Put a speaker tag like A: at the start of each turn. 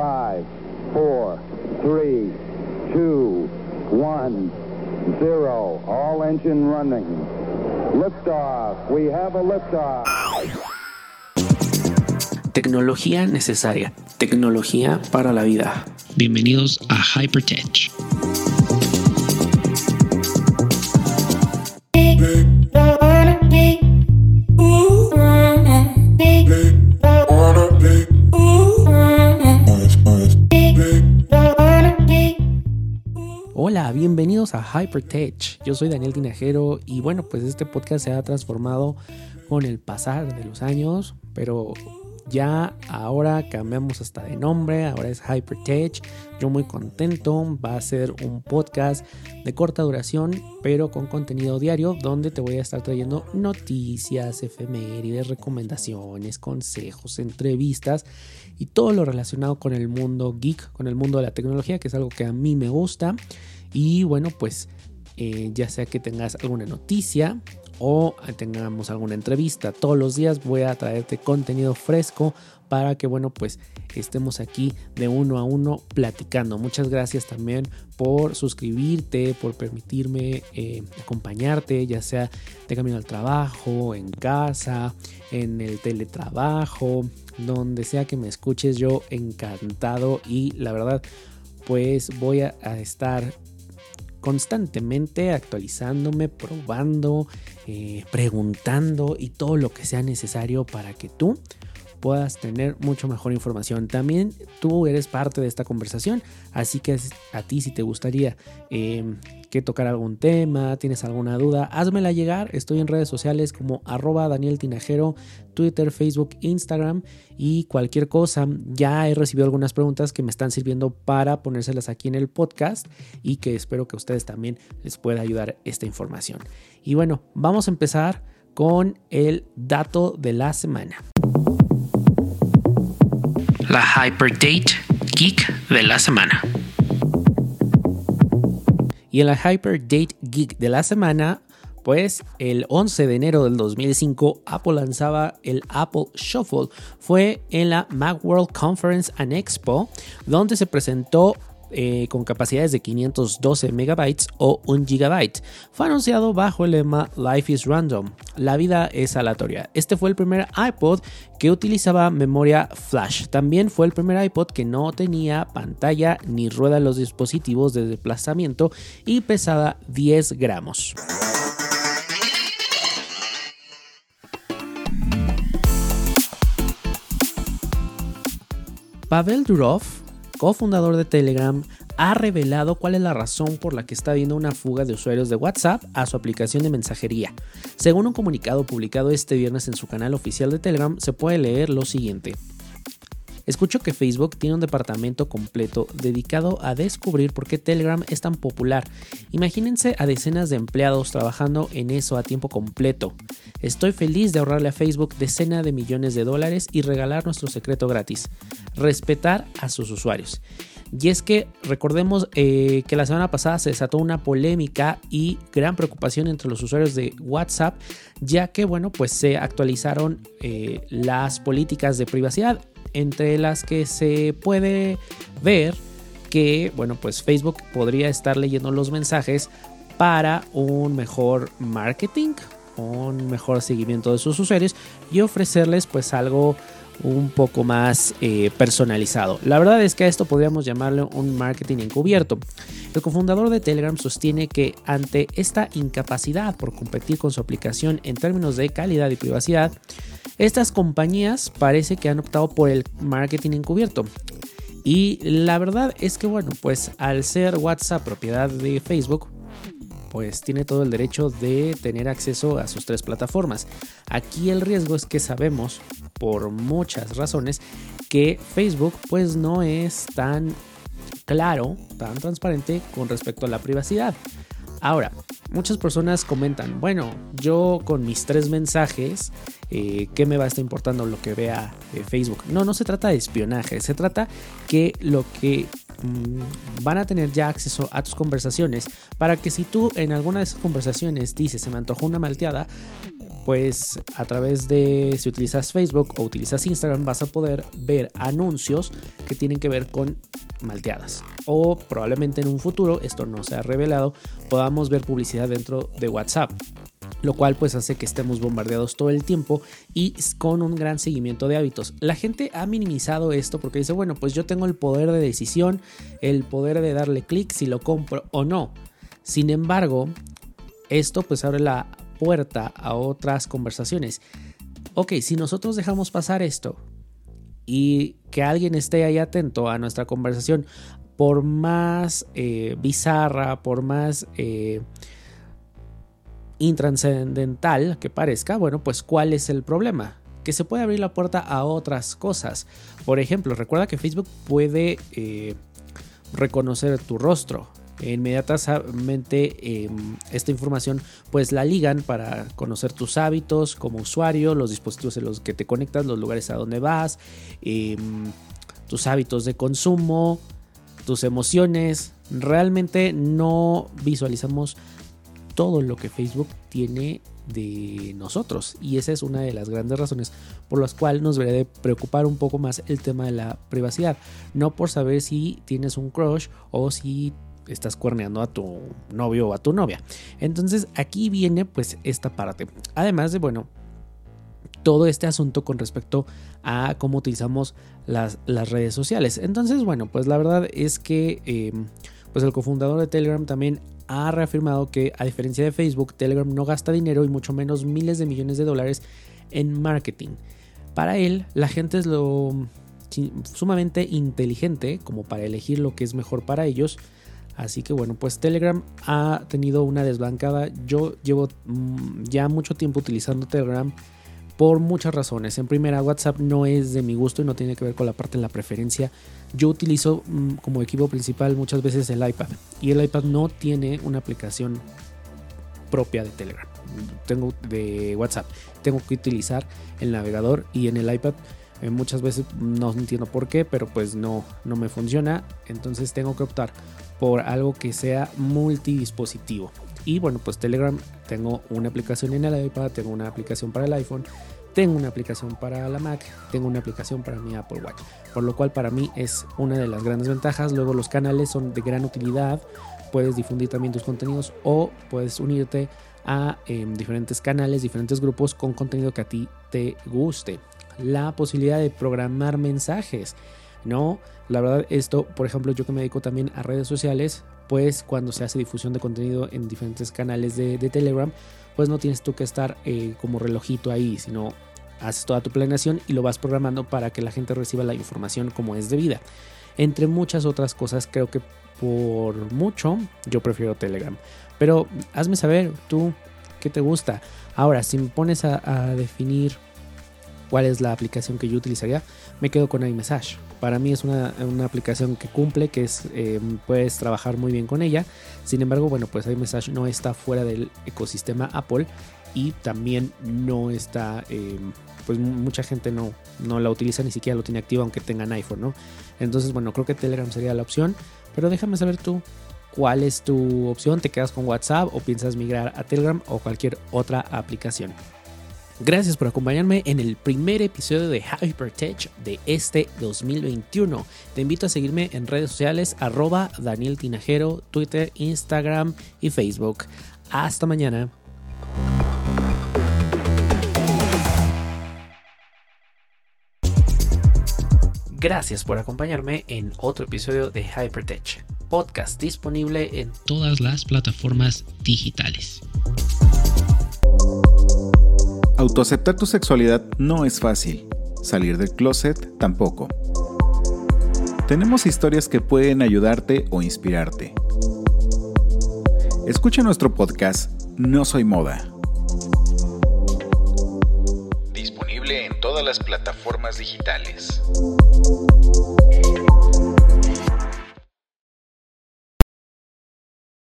A: 5, 4, 3, 2, 1, 0. All engine running. Liftoff. We have a liftoff.
B: Tecnología necesaria. Tecnología para la vida.
C: Bienvenidos a Hypertech.
B: Bienvenidos a Hypertech. Yo soy Daniel Tinajero y bueno, pues este podcast se ha transformado con el pasar de los años, pero ya ahora cambiamos hasta de nombre, ahora es Hypertech. Yo muy contento, va a ser un podcast de corta duración, pero con contenido diario, donde te voy a estar trayendo noticias, efemérides, recomendaciones, consejos, entrevistas y todo lo relacionado con el mundo geek, con el mundo de la tecnología, que es algo que a mí me gusta. Y bueno, pues eh, ya sea que tengas alguna noticia, o tengamos alguna entrevista. Todos los días voy a traerte contenido fresco para que, bueno, pues estemos aquí de uno a uno platicando. Muchas gracias también por suscribirte, por permitirme eh, acompañarte, ya sea de camino al trabajo, en casa, en el teletrabajo, donde sea que me escuches, yo encantado y la verdad, pues voy a, a estar constantemente actualizándome, probando, eh, preguntando y todo lo que sea necesario para que tú puedas tener mucho mejor información. También tú eres parte de esta conversación, así que a ti si te gustaría em, que tocar algún tema, tienes alguna duda, házmela llegar. Estoy en redes sociales como arroba Daniel Tinajero, Twitter, Facebook, Instagram y cualquier cosa. Ya he recibido algunas preguntas que me están sirviendo para ponérselas aquí en el podcast y que espero que a ustedes también les pueda ayudar esta información. Y bueno, vamos a empezar con el dato de la semana
C: la Hyperdate Geek de la semana.
B: Y en la Hyperdate Geek de la semana, pues el 11 de enero del 2005 Apple lanzaba el Apple Shuffle. Fue en la Macworld Conference and Expo, donde se presentó eh, con capacidades de 512 megabytes o 1 gigabyte. Fue anunciado bajo el lema Life is Random, la vida es aleatoria. Este fue el primer iPod que utilizaba memoria flash. También fue el primer iPod que no tenía pantalla ni rueda en los dispositivos de desplazamiento y pesaba 10 gramos. Pavel Durov cofundador de Telegram, ha revelado cuál es la razón por la que está habiendo una fuga de usuarios de WhatsApp a su aplicación de mensajería. Según un comunicado publicado este viernes en su canal oficial de Telegram, se puede leer lo siguiente. Escucho que Facebook tiene un departamento completo dedicado a descubrir por qué Telegram es tan popular. Imagínense a decenas de empleados trabajando en eso a tiempo completo. Estoy feliz de ahorrarle a Facebook decenas de millones de dólares y regalar nuestro secreto gratis. Respetar a sus usuarios. Y es que recordemos eh, que la semana pasada se desató una polémica y gran preocupación entre los usuarios de WhatsApp, ya que bueno, pues se actualizaron eh, las políticas de privacidad entre las que se puede ver que, bueno, pues Facebook podría estar leyendo los mensajes para un mejor marketing, un mejor seguimiento de sus usuarios y ofrecerles pues algo un poco más eh, personalizado. La verdad es que a esto podríamos llamarlo un marketing encubierto. El cofundador de Telegram sostiene que ante esta incapacidad por competir con su aplicación en términos de calidad y privacidad, estas compañías parece que han optado por el marketing encubierto. Y la verdad es que, bueno, pues al ser WhatsApp propiedad de Facebook, pues tiene todo el derecho de tener acceso a sus tres plataformas. Aquí el riesgo es que sabemos, por muchas razones, que Facebook pues no es tan claro, tan transparente con respecto a la privacidad. Ahora, muchas personas comentan, bueno, yo con mis tres mensajes, eh, ¿qué me va a estar importando lo que vea Facebook? No, no se trata de espionaje, se trata que lo que mm, van a tener ya acceso a tus conversaciones para que si tú en alguna de esas conversaciones dices se me antojó una malteada, pues a través de si utilizas Facebook o utilizas Instagram vas a poder ver anuncios que tienen que ver con malteadas. O probablemente en un futuro, esto no se ha revelado, podamos ver publicidad dentro de WhatsApp lo cual pues hace que estemos bombardeados todo el tiempo y con un gran seguimiento de hábitos. La gente ha minimizado esto porque dice, bueno, pues yo tengo el poder de decisión, el poder de darle clic si lo compro o no. Sin embargo, esto pues abre la puerta a otras conversaciones. Ok, si nosotros dejamos pasar esto y que alguien esté ahí atento a nuestra conversación, por más eh, bizarra, por más... Eh, intranscendental que parezca, bueno, pues ¿cuál es el problema? Que se puede abrir la puerta a otras cosas. Por ejemplo, recuerda que Facebook puede eh, reconocer tu rostro. Inmediatamente em, esta información pues la ligan para conocer tus hábitos como usuario, los dispositivos en los que te conectas, los lugares a donde vas, em, tus hábitos de consumo, tus emociones. Realmente no visualizamos todo lo que Facebook tiene de nosotros. Y esa es una de las grandes razones por las cuales nos debería de preocupar un poco más el tema de la privacidad. No por saber si tienes un crush o si estás cuerneando a tu novio o a tu novia. Entonces aquí viene pues esta parte. Además de, bueno, todo este asunto con respecto a cómo utilizamos las, las redes sociales. Entonces, bueno, pues la verdad es que eh, pues el cofundador de Telegram también ha reafirmado que a diferencia de Facebook, Telegram no gasta dinero y mucho menos miles de millones de dólares en marketing. Para él, la gente es lo sumamente inteligente como para elegir lo que es mejor para ellos. Así que bueno, pues Telegram ha tenido una desbancada. Yo llevo mm, ya mucho tiempo utilizando Telegram por muchas razones. En primera, WhatsApp no es de mi gusto y no tiene que ver con la parte de la preferencia. Yo utilizo mm, como equipo principal muchas veces el iPad y el iPad no tiene una aplicación propia de Telegram. Tengo de WhatsApp. Tengo que utilizar el navegador y en el iPad eh, muchas veces no entiendo por qué, pero pues no, no me funciona. Entonces tengo que optar por algo que sea multidispositivo. Y bueno, pues Telegram tengo una aplicación en el iPad, tengo una aplicación para el iPhone, tengo una aplicación para la Mac, tengo una aplicación para mi Apple Watch. Por lo cual para mí es una de las grandes ventajas. Luego los canales son de gran utilidad. Puedes difundir también tus contenidos o puedes unirte a em, diferentes canales, diferentes grupos con contenido que a ti te guste. La posibilidad de programar mensajes. No, la verdad esto, por ejemplo, yo que me dedico también a redes sociales, pues cuando se hace difusión de contenido en diferentes canales de, Telegram, pues no tienes tú que estar eh, como relojito ahí, sino haces toda tu planeación y lo vas programando para que la gente reciba la información como es debida. Entre muchas otras cosas, creo que por mucho yo prefiero Telegram. Pero hazme saber tú qué te gusta. Ahora, si me pones a, a definir cuál es la aplicación que yo utilizaría, me quedo con iMessage. Para mí es una, aplicación que cumple, que es, eh, puedes trabajar muy bien con ella. Sin embargo, bueno, pues iMessage no está fuera del ecosistema Apple y también no está, eh, pues mucha gente no, no la utiliza, ni siquiera lo tiene activo aunque tengan iPhone, ¿no? Entonces, bueno, creo que Telegram sería la opción, pero déjame saber tú cuál es tu opción, te quedas con WhatsApp o piensas migrar a Telegram o cualquier otra aplicación. Gracias por acompañarme en el primer episodio de Hypertech de este 2021. Te invito a seguirme en redes sociales arroba Daniel Tinajero, Twitter, Instagram y Facebook. Hasta mañana. Gracias por acompañarme en otro episodio de Hypertech, podcast disponible en todas las plataformas digitales.
D: Autoaceptar tu sexualidad no es fácil. Salir del closet tampoco. Tenemos historias que pueden ayudarte o inspirarte. Escucha nuestro podcast No Soy Moda. Disponible en todas las plataformas digitales.